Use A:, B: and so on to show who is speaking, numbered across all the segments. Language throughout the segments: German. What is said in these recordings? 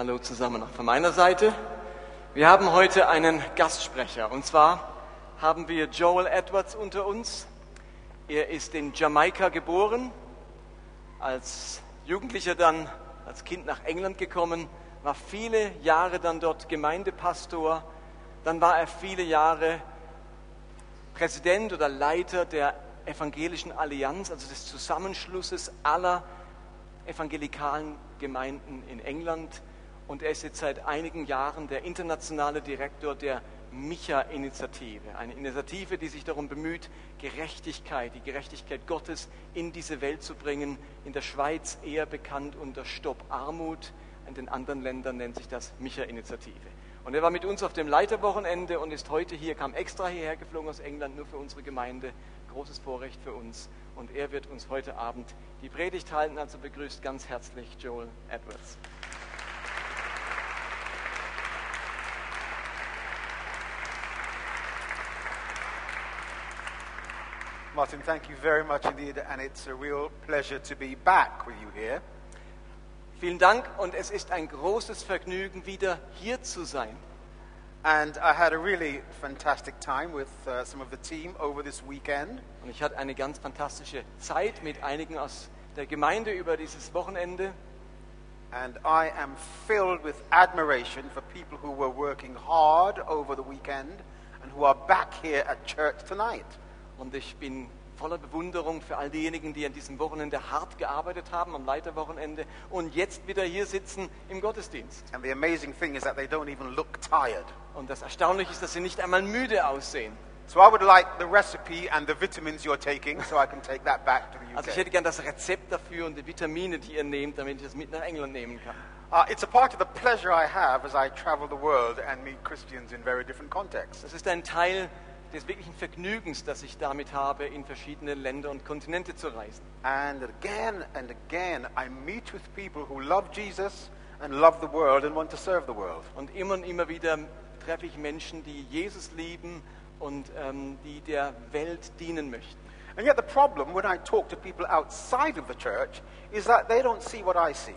A: Hallo zusammen auch von meiner Seite. Wir haben heute einen Gastsprecher und zwar haben wir Joel Edwards unter uns. Er ist in Jamaika geboren, als Jugendlicher dann als Kind nach England gekommen, war viele Jahre dann dort Gemeindepastor, dann war er viele Jahre Präsident oder Leiter der Evangelischen Allianz, also des Zusammenschlusses aller evangelikalen Gemeinden in England und er ist jetzt seit einigen Jahren der internationale Direktor der Micha-Initiative. Eine Initiative, die sich darum bemüht, Gerechtigkeit, die Gerechtigkeit Gottes in diese Welt zu bringen. In der Schweiz eher bekannt unter Stopp Armut. In den anderen Ländern nennt sich das Micha-Initiative. Und er war mit uns auf dem Leiterwochenende und ist heute hier, kam extra hierher geflogen aus England, nur für unsere Gemeinde. Großes Vorrecht für uns. Und er wird uns heute Abend die Predigt halten. Also begrüßt ganz herzlich Joel Edwards.
B: Martin, thank you very much indeed, and it's a real pleasure to be back with you here.
A: Vielen Dank und es ist ein großes Vergnügen, wieder hier zu sein.
B: And I had a really fantastic time with uh, some of the team over this weekend.
A: Und ich hatte eine ganz fantastische Zeit mit einigen aus der Gemeinde über dieses Wochenende.
B: And I am filled with admiration for people who were working hard over the weekend and who are back here at church tonight.
A: Und ich bin voller Bewunderung für all diejenigen, die an diesem Wochenende hart gearbeitet haben, am Leiterwochenende, und jetzt wieder hier sitzen im Gottesdienst.
B: And the amazing thing is that they don't even look tired.
A: Und das Erstaunliche ist, dass sie nicht einmal müde aussehen.
B: So I would like the recipe and the vitamins you're taking so I can take that back to the UK.
A: Also ich hätte gern das Rezept dafür und die Vitamine, die ihr nehmt, damit ich das mit nach England nehmen kann.
B: Uh, it's a part of the pleasure I have as I travel the world and meet Christians in very different contexts.
A: Das ist ein Teil des wirklichen Vergnügens, das ich damit habe, in verschiedene Länder und Kontinente zu reisen.
B: And again and again, I meet with people who love Jesus and love the world and want to serve the world.
A: Und immer und immer wieder treffe ich Menschen, die Jesus lieben und ähm, die der Welt dienen möchten.
B: And yet, the problem when I talk to people outside of the church is that they don't see what I see.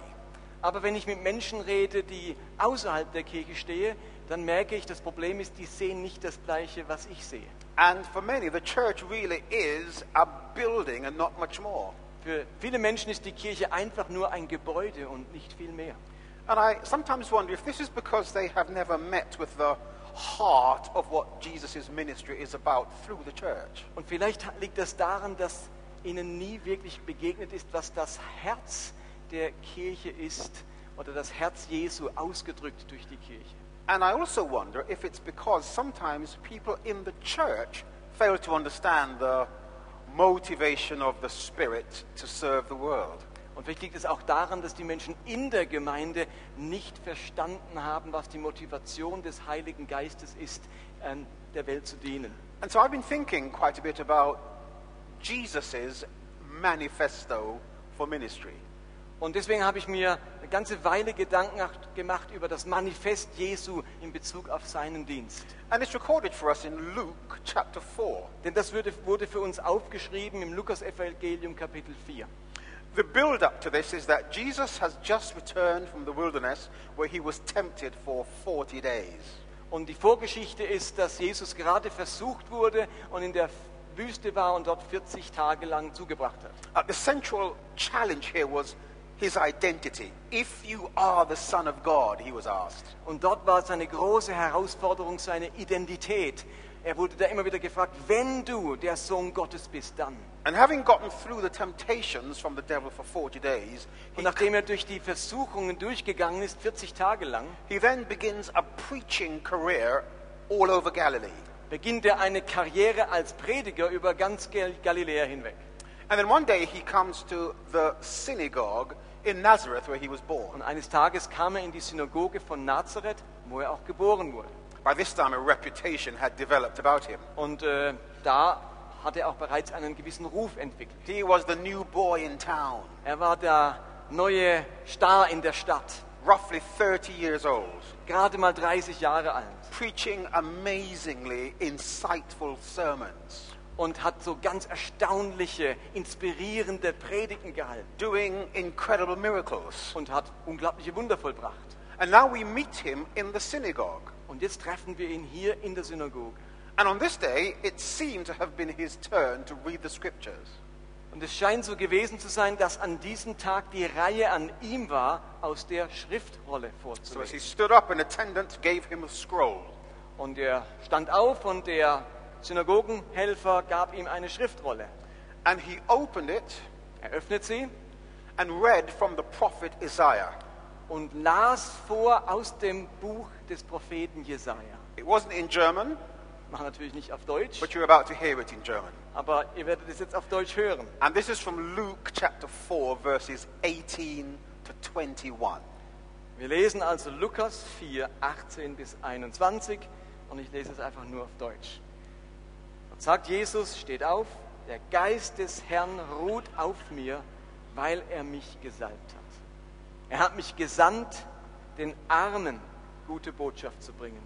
A: Aber wenn ich mit Menschen rede, die außerhalb der Kirche stehen, dann merke ich, das Problem ist, die sehen nicht das Gleiche, was ich sehe.
B: And for many, the church really is a building and not much more.
A: Für viele Menschen ist die Kirche einfach nur ein Gebäude und nicht viel mehr.
B: And I sometimes wonder if this is because they have never met with the heart of what Jesus' ministry is about through the church.
A: Und vielleicht liegt das daran, dass ihnen nie wirklich begegnet ist, was das Herz der Kirche ist oder das Herz Jesu ausgedrückt durch die Kirche.
B: And I also wonder if it's because sometimes people in the church fail to understand the motivation of the Spirit to serve the world.
A: Und vielleicht liegt es auch daran, dass die Menschen in der Gemeinde nicht verstanden haben, was die Motivation des Heiligen Geistes ist, ähm, der Welt zu dienen.
B: And so I've been thinking quite a bit about Jesus' manifesto for ministry.
A: Und deswegen habe ich mir eine ganze Weile Gedanken gemacht über das Manifest Jesu in Bezug auf seinen Dienst.
B: And it's recorded for us in Luke chapter 4.
A: Denn das wurde, wurde für uns aufgeschrieben im Lukas-Evangelium Kapitel 4.
B: The build up to this is that Jesus has just returned from the wilderness where he was tempted for 40 days.
A: Und die Vorgeschichte ist, dass Jesus gerade versucht wurde und in der Wüste war und dort 40 Tage lang zugebracht hat.
B: Uh, the central challenge here was his identity. If you are the Son of God, he was asked.
A: Und dort war seine große Herausforderung seine Identität. Er wurde da immer wieder gefragt, wenn du der Sohn Gottes bist, dann.
B: And having gotten through the temptations from the devil for 40 days,
A: Und nachdem er durch die Versuchungen durchgegangen ist, 40 Tage lang,
B: he then begins a preaching career all over Galilee.
A: beginnt er eine Karriere als Prediger über ganz Gal- Galiläa hinweg.
B: And then one day he comes to the synagogue in Nazareth where he was born.
A: Und eines Tages kam er in die Synagoge von Nazareth, wo er auch geboren wurde.
B: By this time, a reputation had developed about him.
A: Und äh, da hat er auch bereits einen gewissen Ruf entwickelt.
B: He was the new boy in town,
A: Er war der neue Star in der Stadt,
B: roughly 30 years old,
A: gerade mal 30 Jahre alt
B: preaching amazingly insightful sermons,
A: und hat so ganz erstaunliche, inspirierende Predigten gehalten
B: doing incredible miracles.
A: und hat unglaubliche Wunder vollbracht.
B: And now we meet him in the synagogue.
A: Und jetzt treffen wir ihn hier in der Synagoge.
B: And on this day, it seemed to have been his turn to read the scriptures.
A: Und es scheint so gewesen zu sein, dass an diesem Tag die Reihe an ihm war, aus der Schriftrolle
B: So as he
A: vorzulesen.
B: stood up, an attendant gave him a scroll.
A: Und er stand auf und der Synagogenhelfer gab ihm eine Schriftrolle.
B: And he opened it
A: Er öffnet sie
B: and read from the prophet Isaiah.
A: und las vor aus dem Buch des Propheten Jesaja.
B: It wasn't in German,
A: Machen natürlich nicht auf Deutsch,
B: but you're about to hear it in German.
A: aber ihr werdet es jetzt auf Deutsch hören.
B: And this is from Luke chapter 4, verses 18 to 21.
A: Wir lesen also Lukas 4, 18 bis 21 und ich lese es einfach nur auf Deutsch. Sagt Jesus, steht auf, der Geist des Herrn ruht auf mir, weil er mich gesalbt hat. Er hat mich gesandt, den Armen gute Botschaft zu bringen,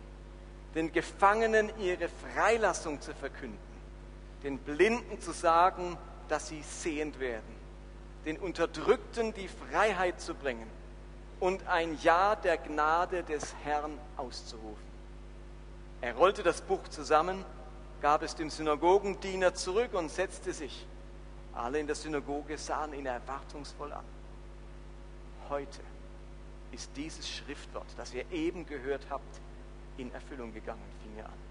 A: den Gefangenen ihre Freilassung zu verkünden, den Blinden zu sagen, dass sie sehend werden, den Unterdrückten die Freiheit zu bringen und ein Ja der Gnade des Herrn auszurufen. Er rollte das Buch zusammen, gab es dem Synagogendiener zurück und setzte sich. Alle in der Synagoge sahen ihn erwartungsvoll an. Heute ist dieses Schriftwort, das ihr eben gehört habt, in Erfüllung gegangen, fing er an.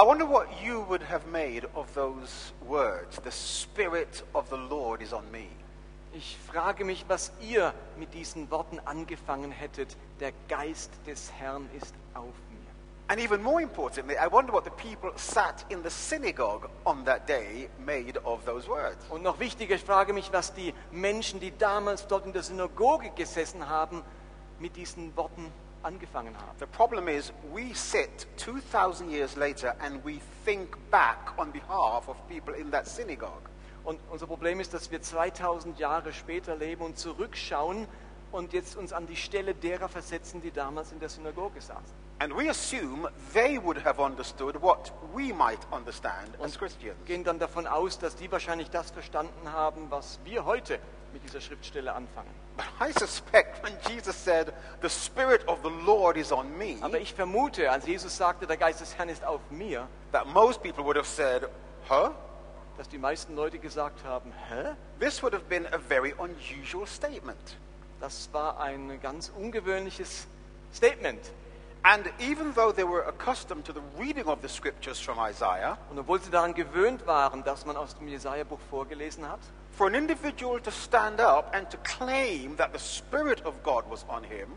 B: I wonder what you would have made of those words. The Spirit of the Lord is on me.
A: Ich frage mich, was ihr mit diesen Worten angefangen hättet. Der Geist des Herrn ist auf mir.
B: And even more importantly, I wonder what the people sat in the synagogue on that day made of those words.
A: Und noch wichtiger, ich frage mich, was die Menschen, die damals dort in der Synagoge gesessen haben, mit diesen Worten angefangen haben.
B: The problem is, we sit 2,000 years later and we think back on behalf of people in that synagogue.
A: Und unser Problem ist, dass wir 2000 Jahre später leben und zurückschauen und jetzt uns an die Stelle derer versetzen, die damals in der Synagoge saßen.
B: And we assume they would have understood what we might understand as
A: Und
B: Christians.
A: gehen dann davon aus, dass die wahrscheinlich das verstanden haben, was wir heute mit dieser Schriftstelle anfangen.
B: But I suspect when Jesus said, The Spirit of the Lord is on me,
A: Aber ich vermute, als Jesus sagte, der Geist des Herrn ist auf mir,
B: that most people would have said, Huh?
A: dass die meisten Leute gesagt haben, hä?
B: This would have been a very unusual statement.
A: Das war ein ganz ungewöhnliches Statement.
B: And even though they were accustomed to the reading of the scriptures from Isaiah,
A: Und obwohl sie daran gewöhnt waren, dass man aus dem Jesaja-Buch vorgelesen hat,
B: for an individual to stand up and to claim that the Spirit of God was on him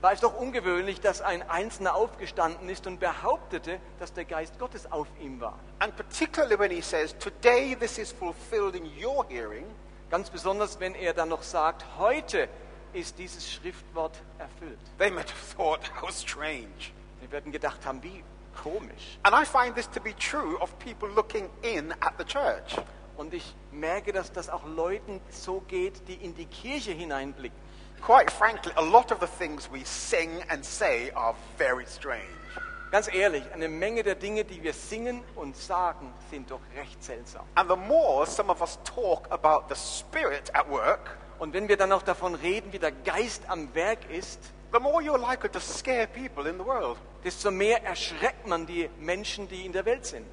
A: war es doch ungewöhnlich, dass ein Einzelner aufgestanden ist und behauptete, dass der Geist Gottes auf ihm war.
B: And particularly when he says, Today this is fulfilled in your hearing,
A: Ganz besonders, wenn er dann noch sagt, heute ist dieses Schriftwort erfüllt.
B: they might have thought, How strange.
A: Wir werden gedacht haben, wie komisch.
B: And I find this to be true of people looking in at the church.
A: Und ich merke, dass das auch Leuten so geht, die in die Kirche hineinblicken.
B: Quite frankly, a lot of the things we sing and say are very strange.
A: Ganz ehrlich, eine Menge der Dinge, die wir singen und sagen, sind doch recht seltsam.
B: And the more some of us talk about the Spirit at work,
A: Und wenn wir dann noch davon reden, wie der Geist am Werk ist,
B: the more you're likely to scare people in the world.
A: desto mehr erschreckt man die Menschen, die in der Welt sind.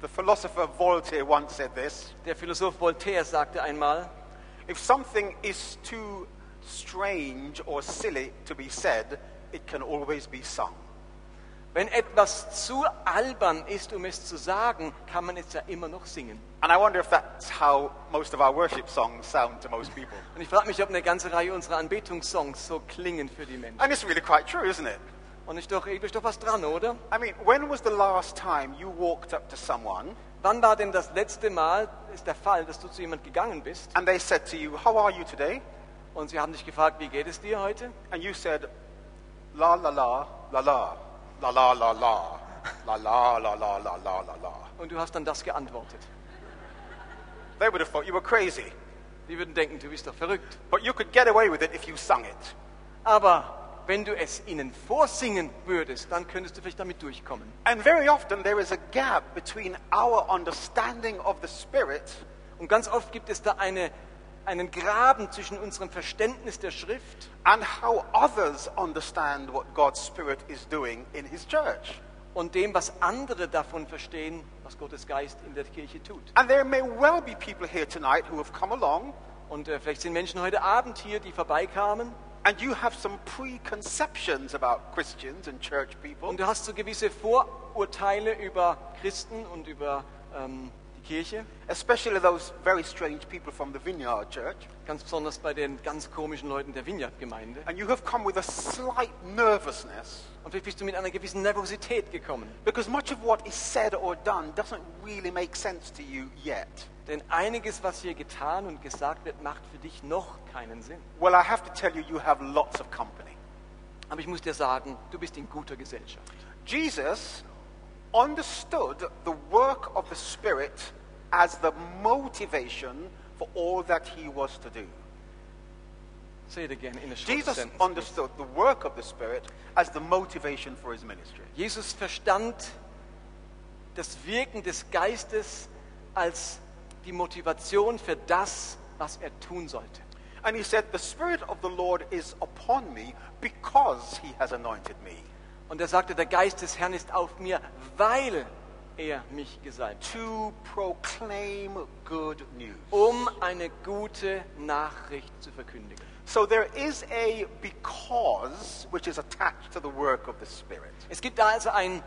B: The philosopher Voltaire once said this
A: Der Philosoph Voltaire sagte einmal,
B: If something is too strange or silly to be said, it can always be sung.
A: Wenn etwas zu albern ist, um es zu sagen, kann man es ja immer noch singen.
B: And I wonder if that's how most of our worship songs sound to most people.
A: Und ich frage mich, ob eine ganze Reihe unserer Anbetungssongs so klingen für die Menschen.
B: And it's really quite true, isn't it?
A: Und ich doch, ist doch was dran, oder?
B: I mean, when was the last time you walked up to someone
A: Wann war denn das letzte Mal, ist der Fall, dass du zu jemand gegangen bist
B: and they said to you, How are you today?
A: und sie haben dich gefragt, wie geht es dir heute?
B: And you said, La la la, la la, La la la la. La la la la la la la la.
A: Und du hast dann das geantwortet.
B: They would have thought you were crazy.
A: Die würden denken, du bist doch verrückt.
B: But you could get away with it if you sung it.
A: Aber wenn du es ihnen vorsingen würdest, dann könntest du vielleicht damit durchkommen.
B: And very often there is a gap between our understanding of the spirit
A: Und ganz oft gibt es da eine einen Graben zwischen unserem Verständnis der Schrift
B: and how others understand what God's Spirit is doing in His church.
A: und dem, was andere davon verstehen, was Gottes Geist in der Kirche tut.
B: And there may well be people here tonight who have come along
A: Und äh, vielleicht sind Menschen heute Abend hier, die vorbeikamen
B: and you have some preconceptions about Christians and church people.
A: und du hast so gewisse Vorurteile über Christen und über ähm, Kirche,
B: especially those very strange people from the Vineyard Church.
A: ganz besonders bei den ganz komischen Leuten der Vineyard-Gemeinde.
B: And you have come with a slight nervousness
A: Und vielleicht bist du mit einer gewissen Nervosität gekommen,
B: because much of what is said or done doesn't really make sense to you yet.
A: denn einiges, was hier getan und gesagt wird, macht für dich noch keinen Sinn.
B: Well, I have to tell you, you have lots of company.
A: Aber ich muss dir sagen, du bist in guter Gesellschaft.
B: Jesus understood the work of the Spirit as the motivation for all that he was to do.
A: Say it again in a short
B: Jesus
A: sentence.
B: understood the work of the Spirit as the motivation for his ministry.
A: Jesus verstand das Wirken des Geistes als die Motivation für das, was er tun sollte.
B: And he said, The Spirit of the Lord is upon me because he has anointed me
A: Und er sagte, der Geist des Herrn ist auf mir, weil er mich gesalbt hat,
B: to proclaim good news.
A: um eine gute Nachricht zu verkündigen.
B: So there is a because which is attached to the work of the Spirit.
A: Es gibt da also ein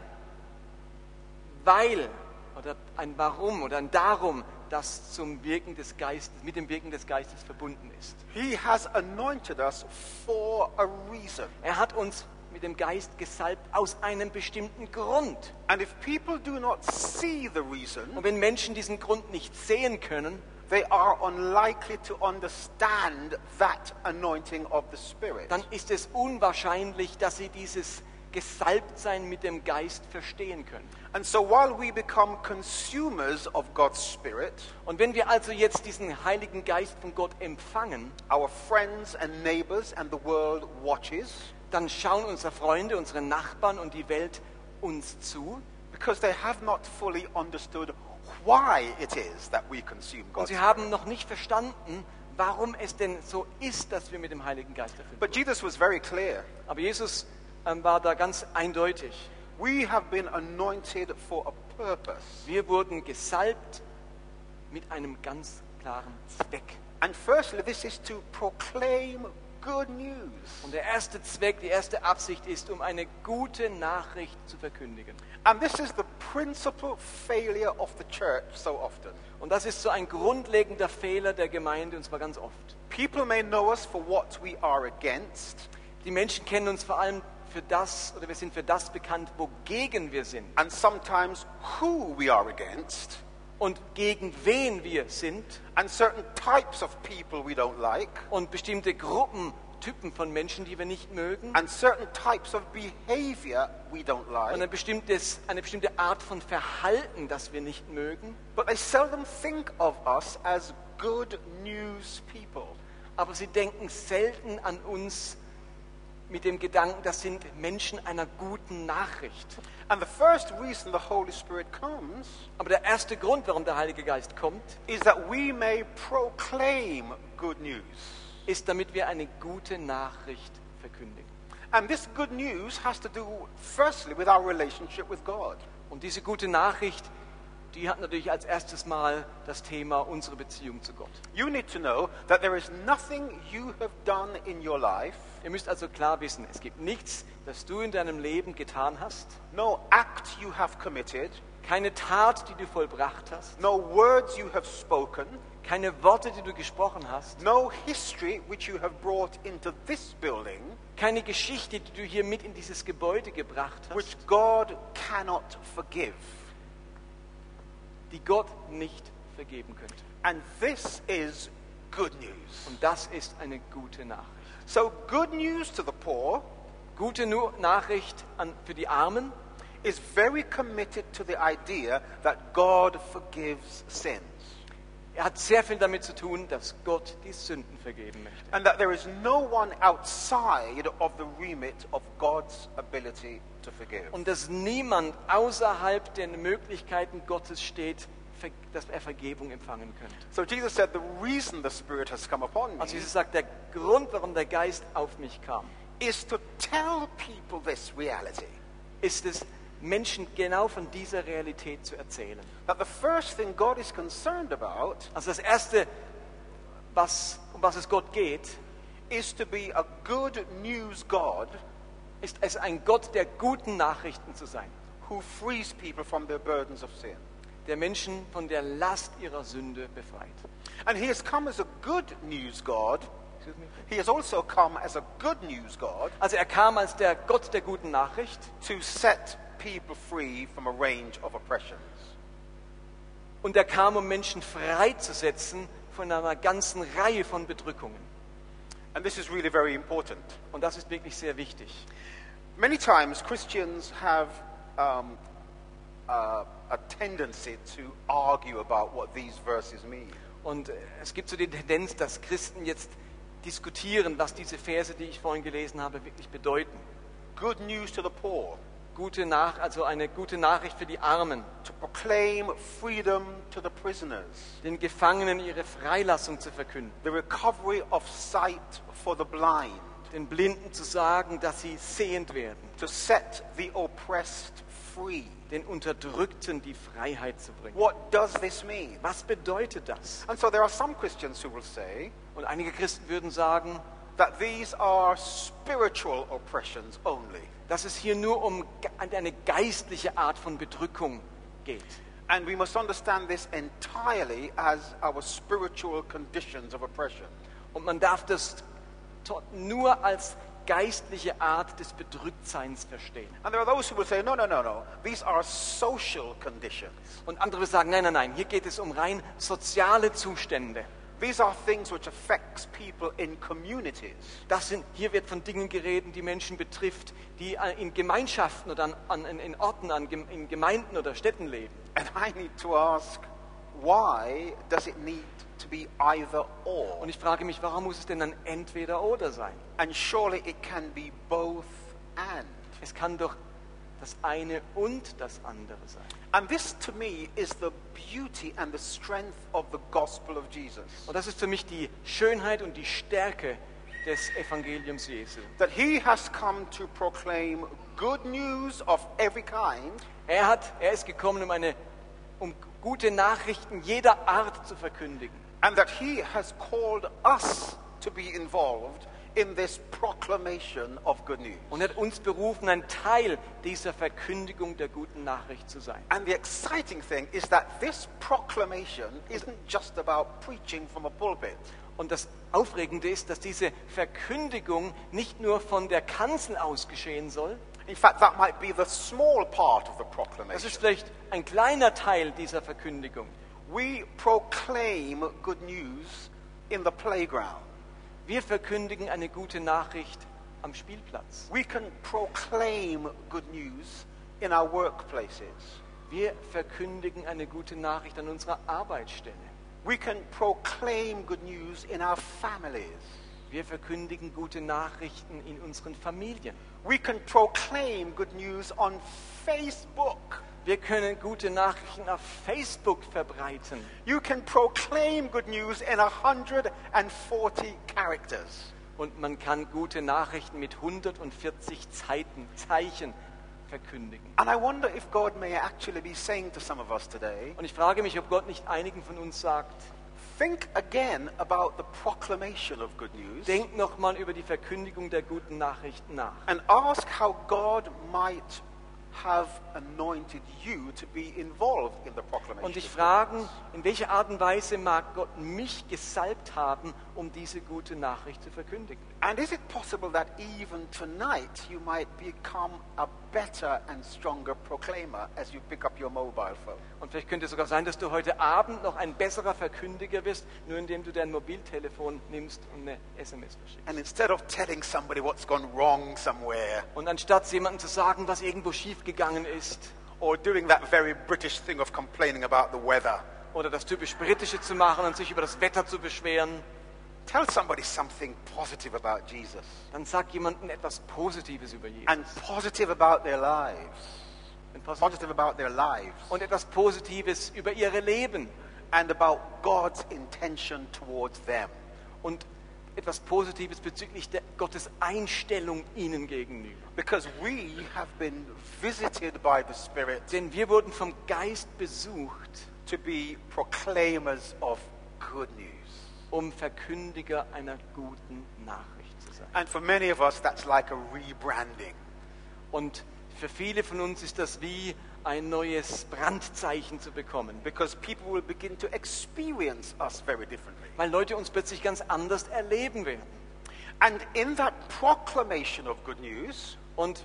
A: Weil oder ein Warum oder ein Darum, das zum Wirken des Geistes, mit dem Wirken des Geistes verbunden ist.
B: He has anointed us for a reason.
A: Er hat uns mit dem Geist gesalbt aus einem bestimmten Grund.
B: And if people do not see the reason,
A: Und wenn Menschen diesen Grund nicht sehen können,
B: they are unlikely to understand that anointing of the Spirit.
A: dann ist es unwahrscheinlich, dass sie dieses Gesalbtsein mit dem Geist verstehen können.
B: And so while we become consumers of God's Spirit,
A: Und wenn wir also jetzt diesen Heiligen Geist von Gott empfangen,
B: our friends and neighbors and the world watches
A: dann schauen unsere Freunde, unsere Nachbarn und die Welt uns zu.
B: because they have not fully understood why it is that we consume
A: Und
B: God's
A: sie haben noch nicht verstanden, warum es denn so ist, dass wir mit dem Heiligen Geist erfüllt
B: But. Jesus was very clear.
A: Aber Jesus ähm, war da ganz eindeutig.
B: We have been anointed for a purpose.
A: Wir wurden gesalbt mit einem ganz klaren Zweck.
B: And firstly, this is to proclaim good news.
A: Und der erste Zweck, die erste Absicht ist, um eine gute Nachricht zu verkündigen.
B: And this is the principal failure of the church so often.
A: Und das ist so ein grundlegender Fehler der Gemeinde, und zwar ganz oft.
B: People may know us for what we are against,
A: Die Menschen kennen uns vor allem für das, oder wir sind für das bekannt, wogegen wir sind
B: and sometimes who we are against,
A: und gegen wen wir sind
B: and certain types of people we don't like,
A: und bestimmte Gruppen, Typen von Menschen, die wir nicht mögen
B: and certain types of behavior we don't
A: und
B: like.
A: ein bestimmtes, eine bestimmte Art von Verhalten, das wir nicht mögen.
B: But they seldom think of us as good news people.
A: Aber sie denken selten an uns mit dem Gedanken, das sind Menschen einer guten Nachricht.
B: And the first reason the Holy Spirit comes
A: Aber der erste Grund, warum der Heilige Geist kommt,
B: is that we may proclaim good news.
A: ist, damit wir eine gute Nachricht verkündigen.
B: And this good news has to do, firstly, with our relationship with God.
A: Und diese gute Nachricht, die hat natürlich als erstes Mal das Thema unsere Beziehung zu Gott.
B: You need to know that there is nothing you have done in your life,
A: Ihr müsst also klar wissen, es gibt nichts, das du in deinem Leben getan hast,
B: no act you have committed,
A: keine Tat, die du vollbracht hast,
B: no words you have spoken,
A: keine Worte, die du gesprochen hast,
B: no history which you have brought into this building,
A: keine Geschichte, die du hier mit in dieses Gebäude gebracht
B: which
A: hast,
B: God cannot forgive.
A: Die Gott nicht vergeben könnte.
B: And this is good news.
A: Und das ist eine gute Nachricht.
B: So, good news to the poor
A: Gute Nachricht an, für die Armen
B: is very committed to the idea that God forgives sins
A: er hat sehr viel damit zu tun, dass Gott die Sünden vergeben möchte.
B: and that there is no one outside of the remit of God's ability to forgive.
A: Und dass niemand außerhalb der Möglichkeiten Gottes steht, Ver- dass er Vergebung empfangen könnte.
B: So Jesus said, The reason the Spirit has come upon me
A: Also Jesus sagt, der Grund, warum der Geist auf mich kam,
B: is to tell people this reality.
A: ist es, Menschen genau von dieser Realität zu erzählen.
B: That the first thing God is concerned about
A: Also das Erste, was, um was es Gott geht,
B: is to be a good news God
A: ist es ein Gott der guten Nachrichten zu sein,
B: who frees people from their burdens of sin.
A: der Menschen von der Last ihrer Sünde befreit.
B: And he has come as a good news God. He has also come as a good news God
A: Also er kam als der Gott der guten Nachricht
B: to set people free from a range of oppressions.
A: und er kam, um Menschen freizusetzen von einer ganzen Reihe von Bedrückungen.
B: And this is really very important.
A: Und das ist wirklich sehr wichtig.
B: Many times Christians have um, uh, a tendency to argue about what these verses mean.
A: Und äh, es gibt so die Tendenz, dass Christen jetzt diskutieren, was diese Verse, die ich vorhin gelesen habe, wirklich bedeuten.
B: Good news to the poor,
A: Gute Nach also eine gute Nachricht für die Armen,
B: to proclaim freedom to the prisoners,
A: den Gefangenen ihre Freilassung zu verkünden,
B: the recovery of sight for the blind,
A: den Blinden zu sagen, dass sie sehend werden,
B: to set the oppressed free.
A: den Unterdrückten die Freiheit zu bringen.
B: What does this mean?
A: Was bedeutet das?
B: And so there are some Christians who will say
A: Und einige Christen würden sagen,
B: that these are spiritual oppressions only.
A: dass es hier nur um eine geistliche Art von Bedrückung geht.
B: And we must understand this entirely as our spiritual conditions of oppression.
A: Und man darf das nur als geistliche Art des Bedrücktseins verstehen.
B: And there are those who will say, no, no, no, no. These are social conditions.
A: Und andere sagen, nein, nein, nein, hier geht es um rein soziale Zustände.
B: These are things which affects people in communities.
A: Das sind, hier wird von Dingen geredet, die Menschen betrifft, die äh, in Gemeinschaften oder an, an, in- Orten, an, in Gemeinden oder Städten leben.
B: And I need to ask, why does it need to be either or?
A: Und ich frage mich, warum muss es denn dann entweder oder sein?
B: And surely it can be both and.
A: Es kann doch das eine und das andere sein.
B: And this to me is the beauty and the strength of the gospel of Jesus.
A: Und das ist für mich die Schönheit und die Stärke des Evangeliums Jesu.
B: That he has come to proclaim good news of every kind
A: Er, hat, er ist gekommen, um, eine, um gute Nachrichten jeder Art zu verkündigen.
B: and that he has called us to be involved in this proclamation of good news.
A: Und hat uns berufen, ein Teil dieser Verkündigung der guten Nachricht zu sein.
B: And the exciting thing is that this proclamation isn't just about preaching from a pulpit.
A: Und das Aufregende ist, dass diese Verkündigung nicht nur von der Kanzel aus geschehen soll.
B: In fact, that might be the small part of the
A: Das
B: proclamation.
A: ist vielleicht ein kleiner Teil dieser Verkündigung.
B: We proclaim good news in the playground.
A: Wir verkündigen eine gute Nachricht am Spielplatz.
B: We can proclaim good news in our workplaces.
A: Wir verkündigen eine gute Nachricht an unserer Arbeitsstelle.
B: We can proclaim good news in our families.
A: Wir verkündigen gute Nachrichten in unseren Familien.
B: We can proclaim good news on Facebook.
A: Wir können gute Nachrichten auf Facebook verbreiten.
B: You can proclaim good news in 140 characters.
A: Und man kann gute Nachrichten mit 140 Zeiten, Zeichen verkündigen.
B: And I wonder if God may actually be saying to some of us today
A: Und ich frage mich, ob Gott nicht einigen von uns sagt,
B: think again about the proclamation of good news
A: denkt nochmal über die Verkündigung der guten Nachrichten nach.
B: and ask how God might have anointed you to be involved in the proclamation.
A: Und dich
B: good
A: fragen, in welcher Art und Weise mag Gott mich gesalbt haben, um diese gute Nachricht zu verkündigen.
B: And is it possible that even tonight you might become a better and stronger proclaimer as you pick up your mobile phone?
A: Und vielleicht könnte es sogar sein, dass du heute Abend noch ein besserer Verkündiger wirst, nur indem du dein Mobiltelefon nimmst und eine SMS verschickst.
B: And instead of telling somebody what's gone wrong somewhere
A: Und anstatt jemandem zu sagen, was irgendwo schiefgegangen ist,
B: or doing that very British thing of complaining about the weather,
A: oder das typisch Britische zu machen und sich über das Wetter zu beschweren,
B: tell somebody something positive about Jesus
A: dann sag jemandem etwas Positives über Jesus.
B: and positive about their lives.
A: and posi-
B: positive about their lives,
A: und etwas Positives über ihre Leben
B: and about God's intention towards them.
A: und etwas Positives bezüglich der Gottes Einstellung ihnen gegenüber.
B: Because we have been visited by the Spirit
A: Denn wir wurden vom Geist besucht,
B: to be proclaimers of good news.
A: Um Verkündiger einer guten Nachricht zu sein.
B: And for many of us, that's like a rebranding.
A: Und für viele von uns ist das wie ein neues Brandzeichen zu bekommen,
B: Because people will begin to experience us very differently.
A: weil Leute uns plötzlich ganz anders erleben werden.
B: And in that proclamation of good news,
A: Und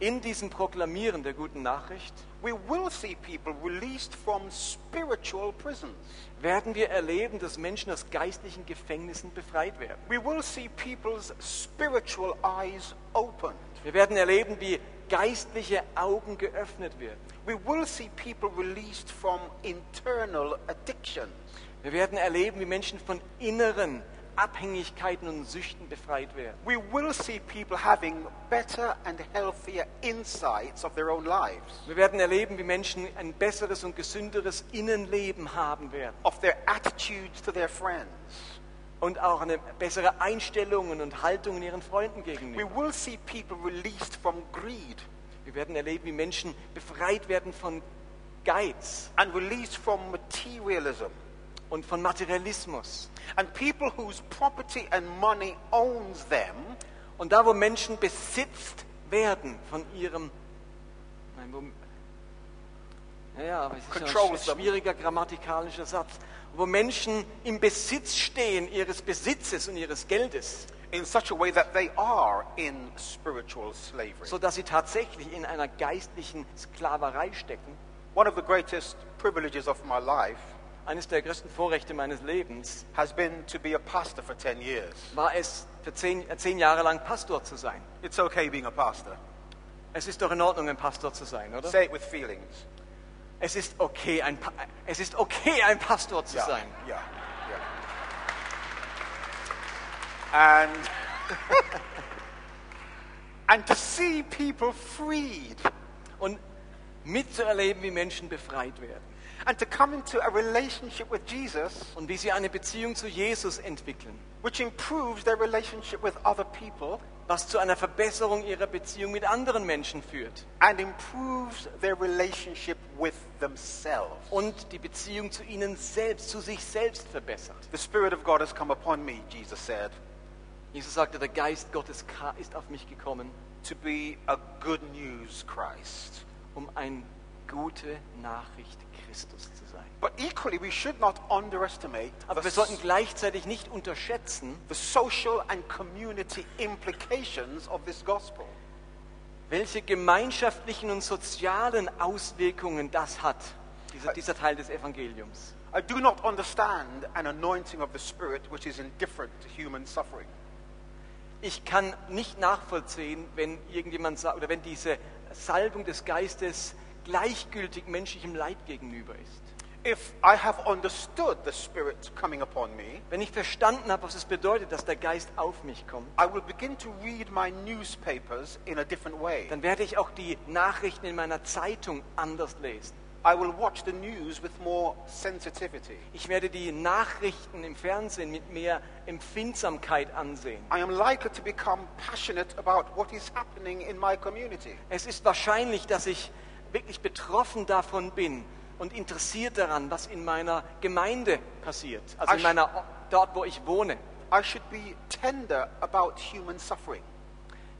A: in diesem Proklamieren der guten Nachricht
B: we will see people released from spiritual prisons.
A: werden wir erleben, dass Menschen aus geistlichen Gefängnissen befreit werden.
B: We will see people's spiritual eyes opened.
A: Wir werden erleben, wie geistliche Augen geöffnet werden.
B: We will see people released from internal addictions.
A: Wir werden erleben, wie Menschen von inneren Abhängigkeiten und Süchten befreit werden.
B: We will see people having better and healthier insights of their own lives,
A: Wir werden erleben, wie Menschen ein besseres und gesünderes Innenleben haben werden
B: of their attitudes to their friends.
A: und auch eine bessere Einstellung und Haltung ihren Freunden
B: We
A: gegenüber.
B: will see people released from greed
A: Wir werden erleben, wie Menschen befreit werden von Geiz
B: and released from materialism.
A: Und von Materialismus.
B: And people whose property and money owns them
A: Und da, wo Menschen besitzt werden von ihrem, nein, wo, ja, aber es ist ja ein schwieriger grammatikalischer Satz, wo Menschen im Besitz stehen ihres Besitzes und ihres Geldes,
B: in such a way that they are in spiritual slavery.
A: so dass sie tatsächlich in einer geistlichen Sklaverei stecken.
B: One of the greatest privileges of my life
A: Eines der größten Vorrechte meines Lebens
B: has been to be a pastor for 10 years.
A: war es, für zehn, äh, zehn Jahre lang Pastor zu sein.
B: It's okay being a pastor.
A: Es ist doch in Ordnung, ein Pastor zu sein, oder?
B: Say it with feelings.
A: Es ist okay, ein, Pa- es ist okay, ein Pastor zu
B: Yeah,
A: sein.
B: yeah, yeah. And and to see people freed
A: und mitzuerleben, wie Menschen befreit werden
B: and to come into a relationship with Jesus
A: und wie sie eine Beziehung zu Jesus entwickeln,
B: which improves their relationship with other people
A: was zu einer Verbesserung ihrer Beziehung mit anderen Menschen führt
B: and improves their relationship with themselves.
A: und die Beziehung zu ihnen selbst, zu sich selbst verbessert.
B: The Spirit of God has come upon me, Jesus said,
A: Jesus sagte, der Geist Gottes ka- ist auf mich gekommen,
B: to be a good news Christ.
A: um eine gute Nachricht Christus zu sein.
B: But equally, we should not underestimate
A: Aber
B: the,
A: wir sollten gleichzeitig nicht unterschätzen,
B: the social and community implications of this gospel.
A: welche gemeinschaftlichen und sozialen Auswirkungen das hat, dieser, dieser Teil des Evangeliums.
B: I do not understand an anointing of the Spirit which is indifferent to human suffering.
A: Ich kann nicht nachvollziehen, wenn irgendjemand oder wenn diese Salbung des Geistes gleichgültig menschlichem Leid gegenüber ist.
B: If I have understood the Spirit coming upon me,
A: Wenn ich verstanden habe, was es bedeutet, dass der Geist auf mich kommt,
B: I will begin to read my newspapers in a different way.
A: dann werde ich auch die Nachrichten in meiner Zeitung anders lesen.
B: I will watch the news with more sensitivity.
A: Ich werde die Nachrichten im Fernsehen mit mehr Empfindsamkeit ansehen.
B: I am likely to become passionate about what is happening in my community.
A: Es ist wahrscheinlich, dass ich wirklich betroffen davon bin und interessiert daran, was in meiner Gemeinde passiert, also in meiner, dort, wo ich wohne.
B: I should be tender about human suffering.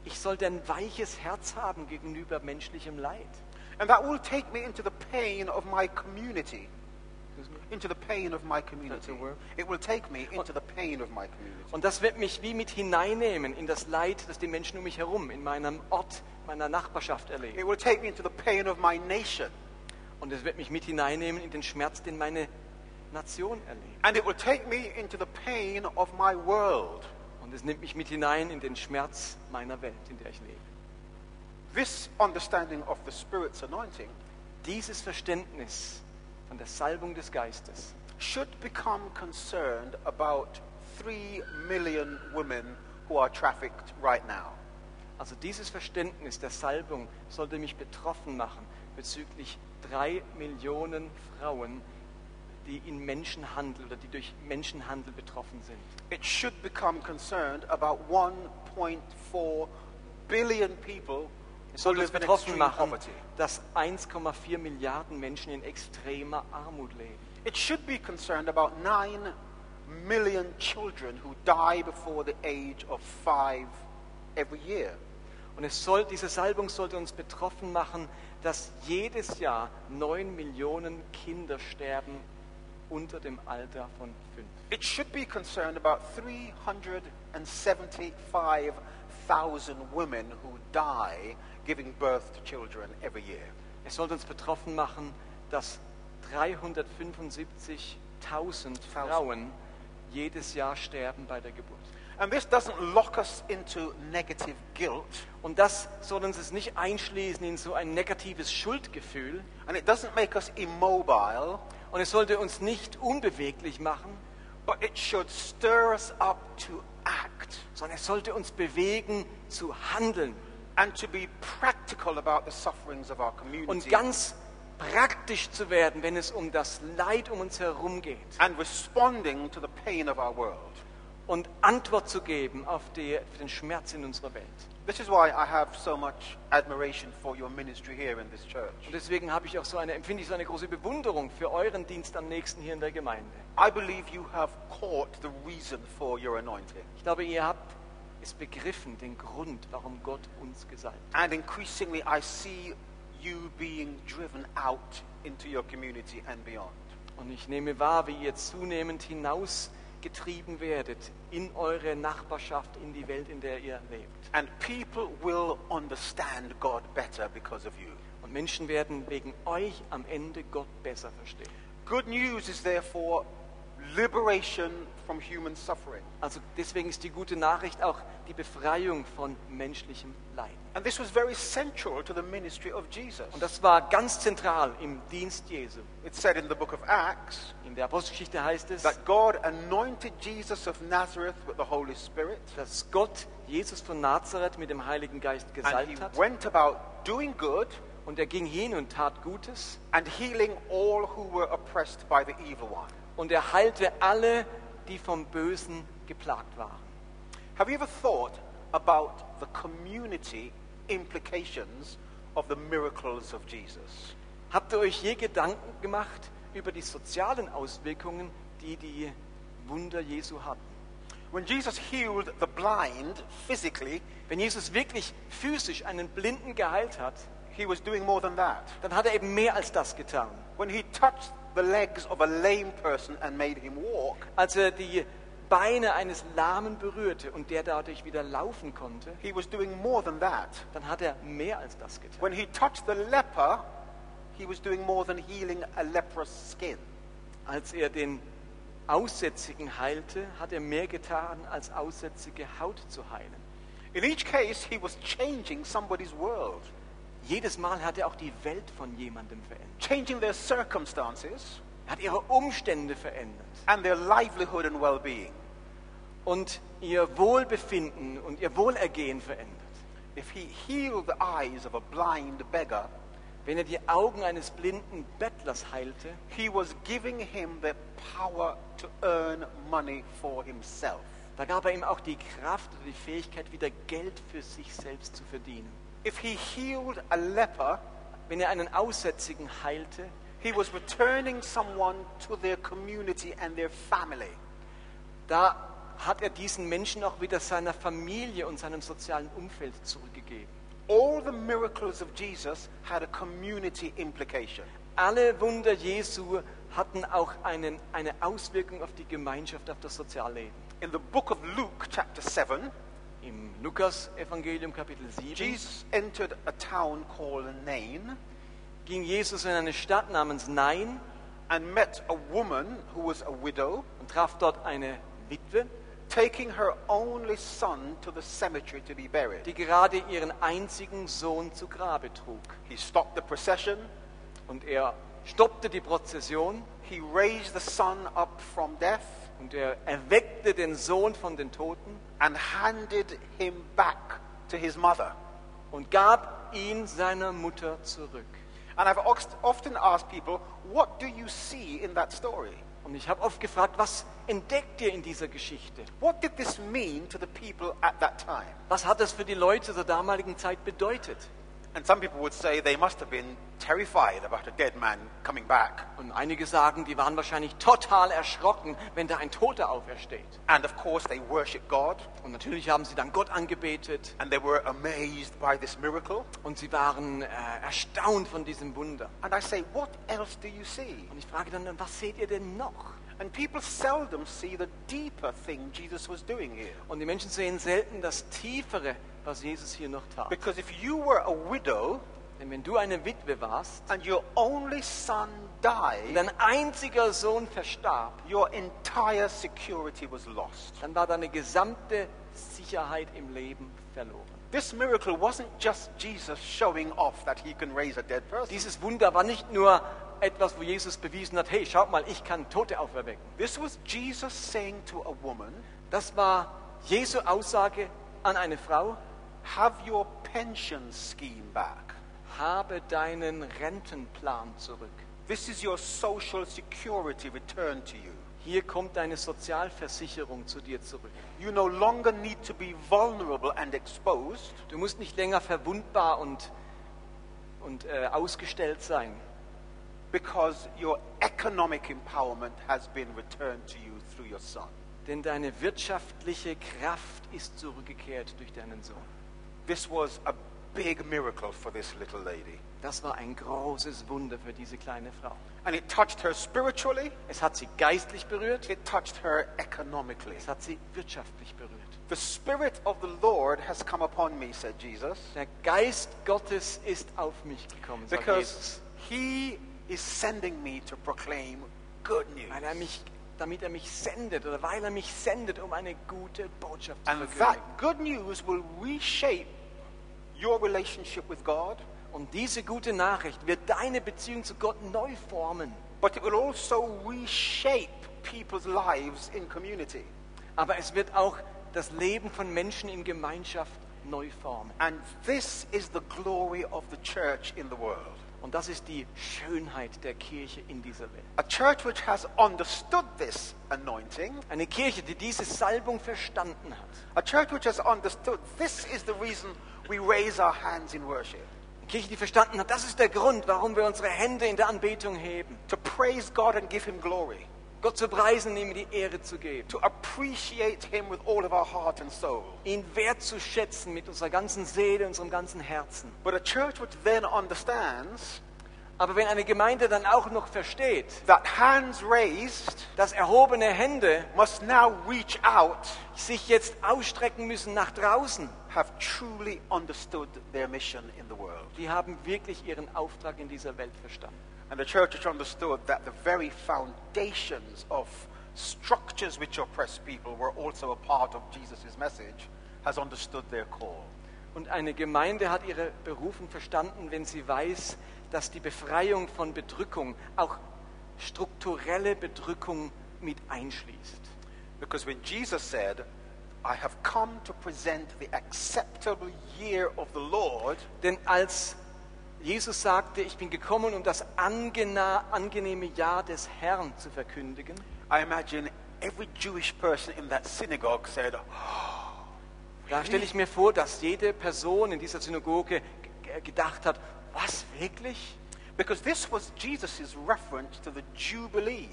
A: Ich sollte ein weiches Herz haben gegenüber menschlichem Leid.
B: And that will take me into the pain of my community. Into the pain of my community. It will take me into the pain of my community.
A: Und das wird mich wie mit hineinnehmen in das Leid, das die Menschen um mich herum, in meinem Ort, meiner Nachbarschaft erleben.
B: It will take me into the pain of my nation.
A: Und es wird mich mit hineinnehmen in den Schmerz, den meine Nation erlebt.
B: And it will take me into the pain of my world.
A: Und es nimmt mich mit hinein in den Schmerz meiner Welt, in der ich lebe.
B: This understanding of the Spirit's anointing
A: Dieses Verständnis von der Salbung des Geistes
B: should become concerned about three million women who are trafficked right now.
A: Also dieses Verständnis der Salbung sollte mich betroffen machen bezüglich drei Millionen Frauen, die in Menschenhandel oder die durch Menschenhandel betroffen sind.
B: It should become concerned about 1.4 billion people
A: Es sollte uns betroffen machen, dass 1,4 Milliarden Menschen in extremer Armut leben.
B: It should be concerned about 9 million children who die before the age of 5 every year.
A: Und es soll, diese Salbung sollte uns betroffen machen, dass jedes Jahr 9 Millionen Kinder sterben unter dem Alter von 5.
B: It should be concerned about 375,000 women who die giving birth to children every year.
A: Es sollte uns betroffen machen, dass 375.000 Frauen jedes Jahr sterben bei der Geburt.
B: And this doesn't lock us into negative guilt,
A: Und das soll uns es nicht einschließen in so ein negatives Schuldgefühl.
B: and it doesn't make us immobile,
A: Und es sollte uns nicht unbeweglich machen,
B: but it should stir us up to act
A: sondern es sollte uns bewegen zu handeln.
B: And to be practical about the sufferings of our
A: und
B: community
A: ganz praktisch zu werden, wenn es um das Leid um uns herum geht.
B: And responding to the pain of our world.
A: Und Antwort zu geben auf, die, auf den Schmerz in unserer Welt.
B: This is why I have so much admiration for your ministry here in this church.
A: Und deswegen habe ich auch so eine, empfinde ich so eine große Bewunderung für euren Dienst am nächsten hier in der Gemeinde.
B: I believe you have caught the reason for your anointing.
A: Ich glaube, ihr habt es begriffen, den Grund, warum Gott uns gesalbt
B: And increasingly, I see you being driven out into your community and beyond.
A: hat. Und ich nehme wahr, wie ihr zunehmend hinausgetrieben werdet in eure Nachbarschaft, in die Welt, in der ihr lebt.
B: And people will understand God better because of you.
A: Und Menschen werden wegen euch am Ende Gott besser verstehen.
B: Good news is therefore liberation from human suffering.
A: Also deswegen ist die gute Nachricht auch die Befreiung von menschlichem Leid.
B: And this was very central to the ministry of Jesus.
A: Und das war ganz zentral im Dienst Jesu.
B: It said in the book of Acts
A: In der Apostelgeschichte heißt es,
B: that God anointed Jesus of Nazareth with the Holy Spirit,
A: dass Gott Jesus von Nazareth mit dem Heiligen Geist
B: and he
A: gesalbt hat.
B: went about doing good
A: Und er ging hin und tat Gutes.
B: and healing all who were oppressed by the evil one.
A: Und er heilte alle, die vom Bösen geplagt waren.
B: Have you ever thought about the community implications of the miracles of Jesus?
A: Habt ihr euch je Gedanken gemacht über die sozialen Auswirkungen, die die Wunder Jesu hatten?
B: When Jesus healed the blind physically,
A: Wenn Jesus wirklich physisch einen Blinden geheilt hat,
B: he was doing more than that.
A: dann hat er eben mehr als das getan.
B: When he touched the legs of a lame person and made him walk,
A: Als er die Beine eines Lahmen berührte und der dadurch wieder laufen konnte,
B: he was doing more than that.
A: dann hat er mehr als das getan.
B: When he touched the leper, he was doing more than healing a leprous skin.
A: Als er den Aussätzigen heilte, hat er mehr getan, als aussätzige Haut zu heilen.
B: In each case, he was changing somebody's world,
A: Jedes Mal hat er auch die Welt von jemandem verändert.
B: changing their circumstances
A: Er hat ihre Umstände verändert
B: and their livelihood and well being.
A: und ihr Wohlbefinden und ihr Wohlergehen verändert.
B: If he healed the eyes of a blind beggar,
A: Wenn er die Augen eines blinden Bettlers heilte,
B: he was giving him the power to earn money for himself.
A: da gab er ihm auch die Kraft oder die Fähigkeit, wieder Geld für sich selbst zu verdienen.
B: If he healed a leper,
A: Wenn er einen Aussätzigen heilte,
B: he was returning someone to their community and their family.
A: da hat er diesen Menschen auch wieder seiner Familie und seinem sozialen Umfeld zurückgegeben.
B: All the miracles of Jesus had a community implication.
A: Alle Wunder Jesu hatten auch einen, eine Auswirkung auf die Gemeinschaft, auf das Sozialleben.
B: In the book of Luke, chapter 7,
A: Im Lukas-Evangelium Kapitel 7
B: Jesus entered a town called Nain
A: ging Jesus in eine Stadt namens Nain
B: and met a woman who was a widow,
A: und traf dort eine Witwe,
B: taking her only son to the cemetery to be buried.
A: die gerade ihren einzigen Sohn zu Grabe trug.
B: He stopped the procession,
A: Und er stoppte die Prozession
B: he raised the son up from death,
A: und er erweckte den Sohn von den Toten
B: and handed him back to his mother.
A: und gab ihn seiner Mutter zurück.
B: And I've often asked people, what do you see in that story?
A: Und ich habe oft gefragt, was entdeckt ihr in dieser Geschichte?
B: What did this mean to the people at that time?
A: Was hat das für die Leute zur damaligen Zeit bedeutet?
B: And some people would say they must have been terrified about a dead man coming back.
A: Und einige sagen, die waren wahrscheinlich total erschrocken, wenn da ein Toter aufersteht.
B: And of course, they worship God
A: Und natürlich haben sie dann Gott angebetet
B: and they were amazed by this miracle.
A: und sie waren äh, erstaunt von diesem Wunder.
B: And I say, what else do you see?
A: Und ich frage dann, was seht ihr denn noch?
B: And people seldom see the deeper thing Jesus was doing here.
A: Und die Menschen sehen selten das Tiefere, was Jesus hier noch tat.
B: Because if you were a widow
A: Denn wenn du eine Witwe warst
B: and your only son
A: und
B: died,
A: dein einziger Sohn verstarb,
B: your entire security was lost.
A: dann war deine gesamte Sicherheit im Leben verloren.
B: This miracle wasn't just Jesus showing off that he can raise a dead person.
A: Dieses Wunder war nicht nur etwas, wo Jesus bewiesen hat, hey, schaut mal, ich kann Tote auferwecken.
B: This was Jesus saying to a woman,
A: Das war Jesu Aussage an eine Frau,
B: have your pension scheme back.
A: habe deinen Rentenplan zurück.
B: This is your social security returned to you.
A: Hier kommt deine Sozialversicherung zu dir zurück.
B: You no longer need to be vulnerable and exposed.
A: Du musst nicht länger verwundbar und, und äh, ausgestellt sein,
B: because your economic empowerment has been returned to you through your son.
A: denn deine wirtschaftliche Kraft ist zurückgekehrt durch deinen Sohn.
B: This was a big miracle for this little lady.
A: Das war ein großes Wunder für diese kleine Frau.
B: And it touched her spiritually,
A: Es hat sie geistlich berührt,
B: it touched her economically.
A: es hat sie wirtschaftlich berührt.
B: The Spirit of the Lord has come upon me, said Jesus,
A: Der Geist Gottes ist auf mich gekommen, sagt Jesus,
B: because he is sending me to proclaim good
A: weil er
B: news.
A: mich, damit er mich sendet oder weil er mich sendet, um eine gute Botschaft zu
B: And
A: verkündigen.
B: that good news will reshape your relationship with God,
A: Und diese gute Nachricht wird deine Beziehung zu Gott neu formen.
B: but it will also reshape people's lives in community.
A: Aber es wird auch das Leben von Menschen in Gemeinschaft neu formen.
B: And this is the glory of the church in the world.
A: Und das ist die Schönheit der Kirche in dieser Welt.
B: A church which has understood this anointing,
A: Eine Kirche, die diese Salbung verstanden hat.
B: a church which has understood this is the reason we raise our hands in worship.
A: Kirche, die verstanden hat, das ist der Grund, warum wir unsere Hände in der Anbetung heben.
B: To praise God and give Him glory.
A: Gott zu preisen, ihm die Ehre zu geben.
B: To appreciate Him with all of our heart and soul.
A: Ihn wertzuschätzen mit unserer ganzen Seele, unserem ganzen Herzen.
B: But a church which then understands
A: Aber wenn eine Gemeinde dann auch noch versteht,
B: that hands raised
A: dass erhobene Hände
B: must now reach out,
A: sich jetzt ausstrecken müssen nach draußen,
B: have truly understood their mission in the world.
A: die haben wirklich ihren Auftrag in dieser Welt verstanden.
B: And the church which understood that the very foundations of structures which oppress people were also a part of Jesus' message has understood their call.
A: Und eine Gemeinde hat ihre Berufung verstanden, wenn sie weiß, dass die Befreiung von Bedrückung auch strukturelle Bedrückung mit einschließt.
B: Because when Jesus said, I have come to present the acceptable year of the Lord,
A: Denn als Jesus sagte, ich bin gekommen, um das angenehme Jahr des Herrn zu verkündigen,
B: I imagine every Jewish person in that synagogue said,
A: da stelle ich mir vor, dass jede Person in dieser Synagoge gedacht hat, was wirklich?
B: because this was Jesus' reference to the Jubilee.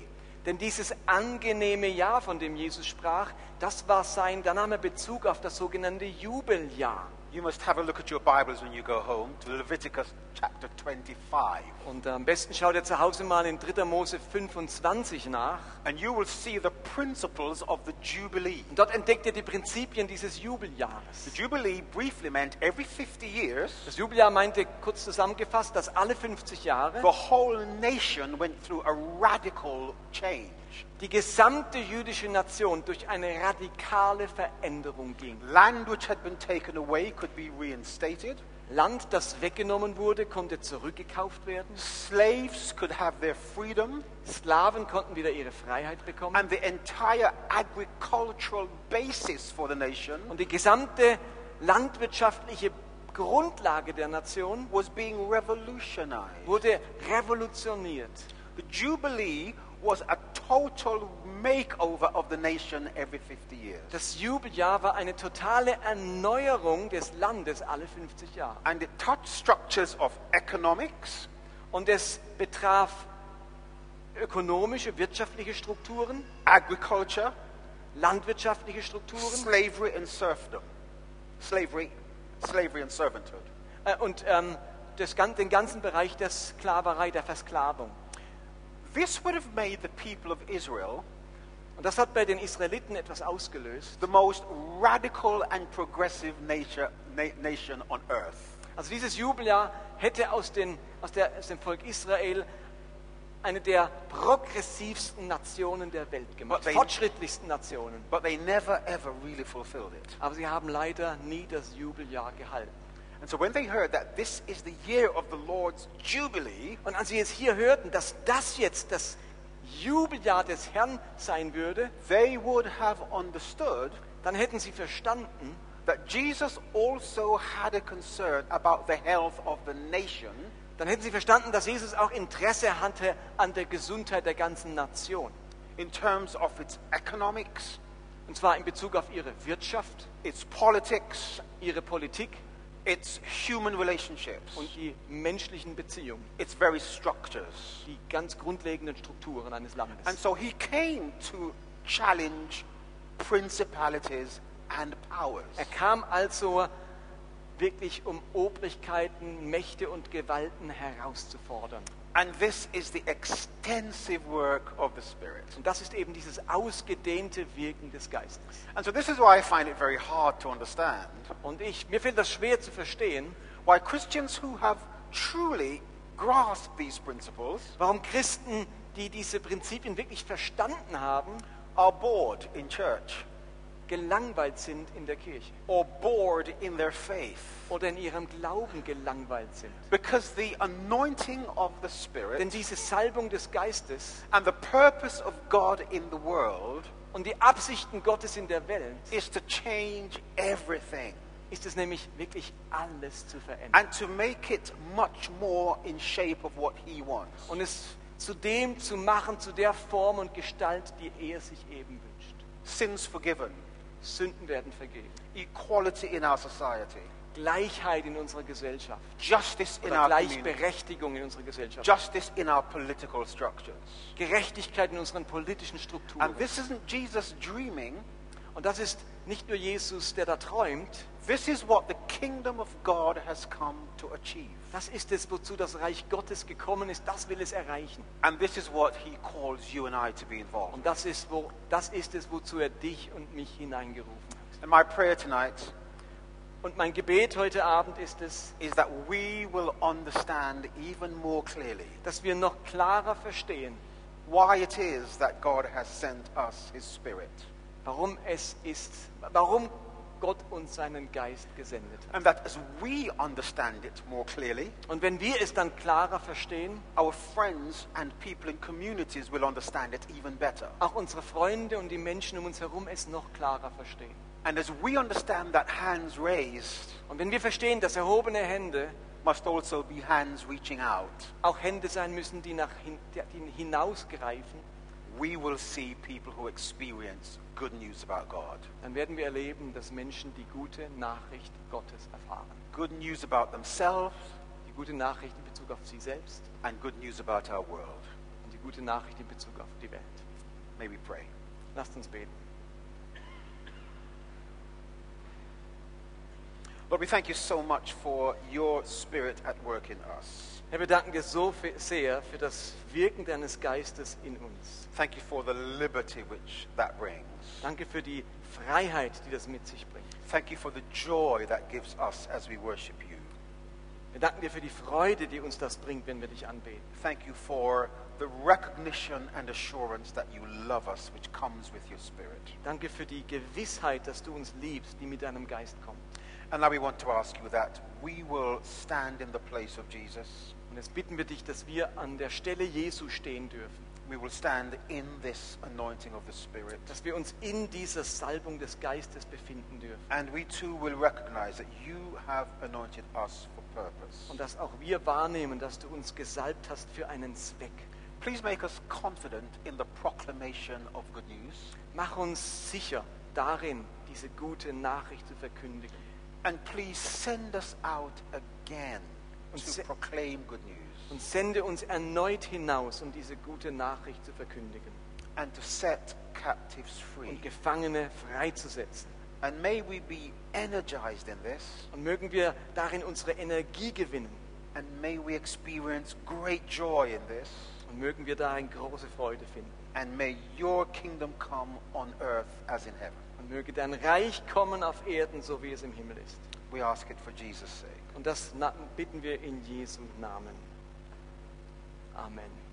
A: Denn dieses angenehme Jahr, von dem Jesus sprach, das war sein, da nahm er Bezug auf das sogenannte Jubeljahr.
B: You must have a look at your Bibles when you go home to Leviticus chapter 25.
A: Und am besten schaut ihr zu Hause mal in 3. Mose 25 nach.
B: And you will see the principles of the Jubilee.
A: Und dort entdeckt ihr die Prinzipien dieses Jubeljahres.
B: The Jubilee briefly meant every 50 years,
A: Das Jubeljahr meinte kurz zusammengefasst, dass alle 50 Jahre
B: the whole nation went through a radical change.
A: die gesamte jüdische Nation durch eine radikale Veränderung ging.
B: Land which had been taken away could be reinstated.
A: Land, das weggenommen wurde, konnte zurückgekauft werden.
B: Slaves could have their freedom.
A: Sklaven konnten wieder ihre Freiheit bekommen.
B: And the entire agricultural basis for the nation
A: Und die gesamte landwirtschaftliche Grundlage der Nation
B: was being revolutionized.
A: wurde revolutioniert.
B: The Jubilee was a total makeover of the nation every 50 years.
A: Das Jubeljahr war eine totale Erneuerung des Landes alle 50 Jahre.
B: And it touched structures of economics,
A: Und es betraf ökonomische, wirtschaftliche Strukturen,
B: agriculture,
A: landwirtschaftliche Strukturen
B: slavery and serfdom. Slavery, slavery and servanthood.
A: äh, und ähm, das, den ganzen Bereich der Sklaverei, der Versklavung.
B: This would have made the people of Israel
A: Und das hat bei den Israeliten etwas ausgelöst.
B: the most radical and progressive nature, na- nation on earth.
A: Also dieses Jubeljahr hätte aus, den, aus, der, aus dem Volk Israel eine der progressivsten Nationen der Welt gemacht,
B: But they-
A: fortschrittlichsten Nationen.
B: But they never ever really fulfilled it.
A: Aber sie haben leider nie das Jubeljahr gehalten.
B: And so when they heard that this is the year of the Lord's Jubilee,
A: Und als sie jetzt hier hörten, dass das jetzt das Jubeljahr des Herrn sein würde,
B: they would have understood
A: dann hätten sie verstanden,
B: that Jesus also had a concern about the health of the nation
A: dann hätten sie verstanden, dass Jesus auch Interesse hatte an der Gesundheit der ganzen Nation.
B: in terms of its economics,
A: Und zwar in Bezug auf ihre Wirtschaft,
B: its politics,
A: ihre Politik
B: its human relationships,
A: und die menschlichen Beziehungen,
B: its very structures.
A: die ganz grundlegenden Strukturen eines Landes.
B: And so he came to challenge principalities and powers.
A: Er kam also wirklich um Obrigkeiten, Mächte und Gewalten herauszufordern.
B: And this is the extensive work of the Spirit.
A: Und das ist eben dieses ausgedehnte Wirken des Geistes.
B: And so this is why I find it very hard to understand
A: Und ich, mir fällt das schwer zu verstehen,
B: why Christians who have truly grasped these principles
A: warum Christen, die diese Prinzipien wirklich verstanden haben,
B: are bored in church
A: gelangweilt sind in der Kirche
B: or bored in their faith.
A: oder in ihrem Glauben gelangweilt sind.
B: Because the anointing of the
A: Denn
B: Spirit
A: diese Salbung des Geistes
B: and the purpose of God in the world
A: und die Absichten Gottes in der Welt
B: is to change everything
A: ist es nämlich wirklich alles zu verändern.
B: and to make it much more in shape of what He wants.
A: Und es zu dem zu machen, zu der Form und Gestalt, die er sich eben wünscht.
B: Sins forgiven,
A: Sünden werden vergeben.
B: equality in our society,
A: Gleichheit in unserer Gesellschaft.
B: justice in our community,
A: Gleichberechtigung in unserer Gesellschaft.
B: justice in our political structures.
A: Gerechtigkeit in unseren politischen Strukturen.
B: And this isn't Jesus dreaming.
A: Und das ist nicht nur Jesus, der da träumt.
B: This is what the kingdom of God has come to achieve.
A: Das ist es, wozu das Reich Gottes gekommen ist. Das will es erreichen.
B: And this is what he calls you and I to be involved.
A: Und das ist, wo, das ist es, wozu er dich und mich hineingerufen hat.
B: And my prayer tonight
A: Und mein Gebet heute Abend ist es,
B: is that we will understand even more clearly
A: dass wir noch klarer verstehen,
B: why it is that God has sent us his spirit.
A: warum es ist, warum Gott uns seinen Geist gesendet hat.
B: And that as we understand it more clearly,
A: Und wenn wir es dann klarer verstehen,
B: our friends and people in communities will understand it even better.
A: auch unsere Freunde und die Menschen um uns herum es noch klarer verstehen.
B: And as we understand that hands raised
A: Und wenn wir verstehen, dass erhobene Hände
B: must also be hands reaching out,
A: auch Hände sein müssen, die nach hin, die hinausgreifen,
B: we will see people who experience good news about God.
A: dann werden wir erleben, dass Menschen die gute Nachricht Gottes erfahren.
B: Good news about themselves
A: Die gute Nachricht in Bezug auf sie selbst
B: and good news about our world.
A: und die gute Nachricht in Bezug auf die Welt.
B: May we pray.
A: Lasst uns beten.
B: Lord, we thank you so much for your spirit at work in us.
A: Herr, wir danken dir so sehr für das Wirken deines Geistes in uns.
B: Thank you for the liberty which that brings.
A: Danke für die Freiheit, die das mit sich bringt.
B: Thank you for the joy that gives us as we worship you.
A: Wir danken dir für die Freude, die uns das bringt, wenn wir dich anbeten.
B: Thank you for the recognition and assurance that you love us, which comes with your spirit.
A: Danke für die Gewissheit, dass du uns liebst, die mit deinem Geist kommt.
B: And now we want to ask you that we will stand in the place of Jesus
A: Und jetzt bitten wir dich, dass wir an der Stelle Jesu stehen dürfen.
B: we will stand in this anointing of the Spirit.
A: dass wir uns in dieser Salbung des Geistes befinden dürfen
B: And we too will recognize that you have anointed us for purpose.
A: und dass auch wir wahrnehmen, dass du uns gesalbt hast für einen Zweck.
B: Please make us confident in the proclamation of good news.
A: Mach uns sicher darin, diese gute Nachricht zu verkündigen.
B: And please send us out again
A: Und
B: to proclaim good news
A: Und sende uns erneut hinaus, um diese gute Nachricht zu verkündigen
B: and to set captives free.
A: und Gefangene freizusetzen.
B: And may we be energized in this,
A: Und mögen wir darin unsere Energie gewinnen
B: and may we experience great joy in this,
A: und mögen wir darin große Freude finden.
B: and may your kingdom come on earth as in heaven.
A: Möge dein Reich kommen auf Erden, so wie es im Himmel ist.
B: We ask it for Jesus' sake.
A: Und das bitten wir in Jesu Namen. Amen.